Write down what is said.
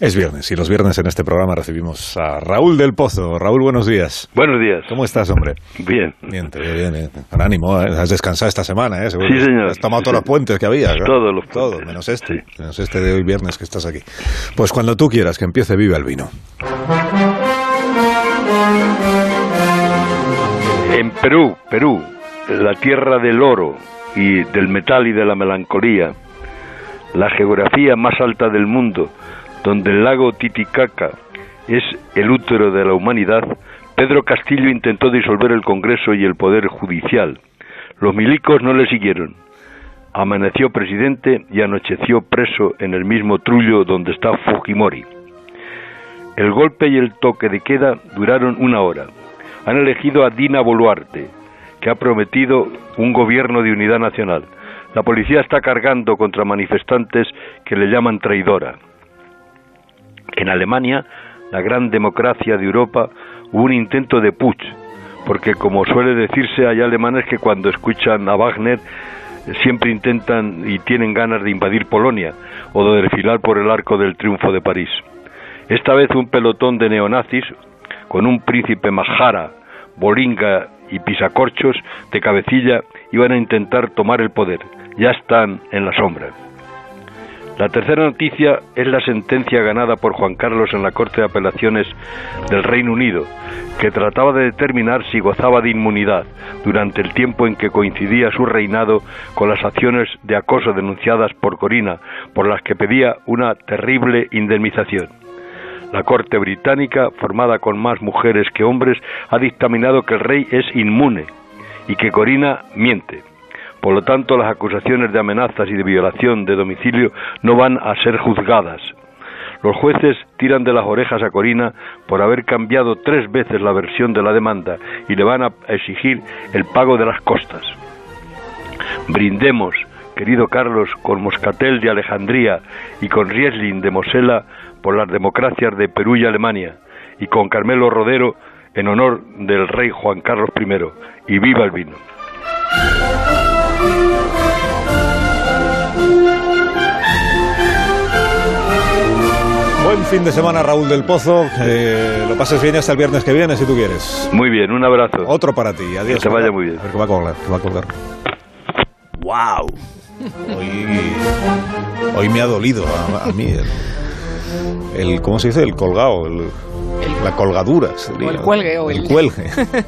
Es viernes y los viernes en este programa recibimos a Raúl del Pozo. Raúl, buenos días. Buenos días. ¿Cómo estás, hombre? Bien. Bien, te veo bien. eh. Con ánimo, eh. has descansado esta semana, ¿eh? Seguro Sí, señor. Has tomado Sí, todos los puentes que había. ¿no? Todos los puentes. menos este. Sí. Menos este de hoy viernes que estás aquí. Pues cuando tú quieras, que empiece Viva el Vino. En Perú, Perú, la tierra del oro y del metal y de la melancolía, la geografía más alta del mundo, donde el lago Titicaca es el útero de la humanidad, Pedro Castillo intentó disolver el Congreso y el Poder Judicial. Los milicos no le siguieron. Amaneció presidente y anocheció preso en el mismo trullo donde está Fujimori. El golpe y el toque de queda duraron una hora. Han elegido a Dina Boluarte, que ha prometido un gobierno de unidad nacional. La policía está cargando contra manifestantes que le llaman traidora. En Alemania, la gran democracia de Europa, hubo un intento de putsch, porque como suele decirse, hay alemanes que cuando escuchan a Wagner eh, siempre intentan y tienen ganas de invadir Polonia o de desfilar por el arco del triunfo de París. Esta vez un pelotón de neonazis, con un príncipe Majara, Bolinga y Pisacorchos de cabecilla, iban a intentar tomar el poder. Ya están en la sombra. La tercera noticia es la sentencia ganada por Juan Carlos en la Corte de Apelaciones del Reino Unido, que trataba de determinar si gozaba de inmunidad durante el tiempo en que coincidía su reinado con las acciones de acoso denunciadas por Corina, por las que pedía una terrible indemnización. La Corte británica, formada con más mujeres que hombres, ha dictaminado que el rey es inmune y que Corina miente. Por lo tanto, las acusaciones de amenazas y de violación de domicilio no van a ser juzgadas. Los jueces tiran de las orejas a Corina por haber cambiado tres veces la versión de la demanda y le van a exigir el pago de las costas. Brindemos, querido Carlos, con Moscatel de Alejandría y con Riesling de Mosela por las democracias de Perú y Alemania, y con Carmelo Rodero en honor del rey Juan Carlos I. Y viva el vino. Buen fin de semana, Raúl del Pozo. Que lo pases bien hasta el viernes que viene, si tú quieres. Muy bien, un abrazo. Otro para ti. Adiós. Que te vaya muy bien. A ver, que va a colgar. que va a colgar. ¡Wow! Hoy, hoy me ha dolido a, a mí el, el- ¿Cómo se dice? El colgado. el- la colgadura. sería. O el cuelgue, o el el- cuelgue.